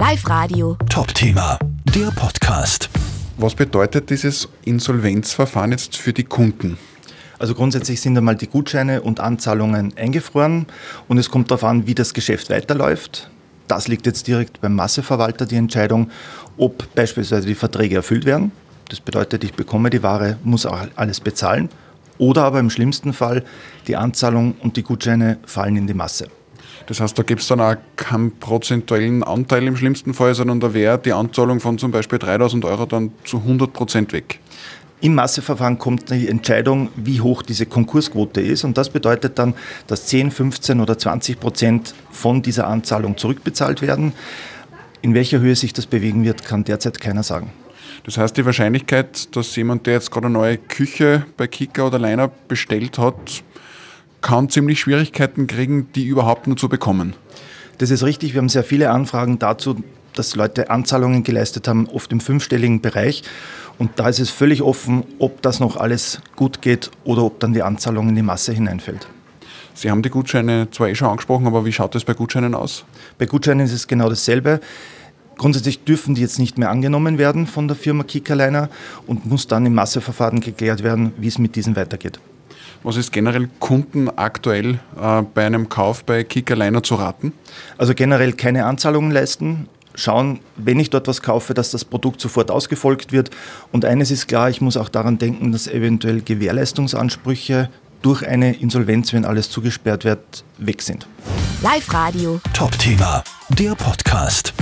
Live Radio. Top-Thema, der Podcast. Was bedeutet dieses Insolvenzverfahren jetzt für die Kunden? Also grundsätzlich sind einmal die Gutscheine und Anzahlungen eingefroren und es kommt darauf an, wie das Geschäft weiterläuft. Das liegt jetzt direkt beim Masseverwalter die Entscheidung, ob beispielsweise die Verträge erfüllt werden. Das bedeutet, ich bekomme die Ware, muss auch alles bezahlen. Oder aber im schlimmsten Fall, die Anzahlung und die Gutscheine fallen in die Masse. Das heißt, da gibt es dann auch keinen prozentuellen Anteil im schlimmsten Fall, sondern da wäre die Anzahlung von zum Beispiel 3000 Euro dann zu 100 Prozent weg. Im Masseverfahren kommt die Entscheidung, wie hoch diese Konkursquote ist. Und das bedeutet dann, dass 10, 15 oder 20 Prozent von dieser Anzahlung zurückbezahlt werden. In welcher Höhe sich das bewegen wird, kann derzeit keiner sagen. Das heißt, die Wahrscheinlichkeit, dass jemand, der jetzt gerade eine neue Küche bei Kika oder Leiner bestellt hat, kann ziemlich Schwierigkeiten kriegen, die überhaupt nur zu bekommen. Das ist richtig. Wir haben sehr viele Anfragen dazu, dass Leute Anzahlungen geleistet haben, oft im fünfstelligen Bereich. Und da ist es völlig offen, ob das noch alles gut geht oder ob dann die Anzahlung in die Masse hineinfällt. Sie haben die Gutscheine zwar eh schon angesprochen, aber wie schaut es bei Gutscheinen aus? Bei Gutscheinen ist es genau dasselbe. Grundsätzlich dürfen die jetzt nicht mehr angenommen werden von der Firma Kickerliner und muss dann im Masseverfahren geklärt werden, wie es mit diesen weitergeht. Was ist generell Kunden aktuell äh, bei einem Kauf bei Kickerliner zu raten? Also generell keine Anzahlungen leisten, schauen, wenn ich dort was kaufe, dass das Produkt sofort ausgefolgt wird. Und eines ist klar, ich muss auch daran denken, dass eventuell Gewährleistungsansprüche durch eine Insolvenz, wenn alles zugesperrt wird, weg sind. Live Radio. Top-Thema, der Podcast.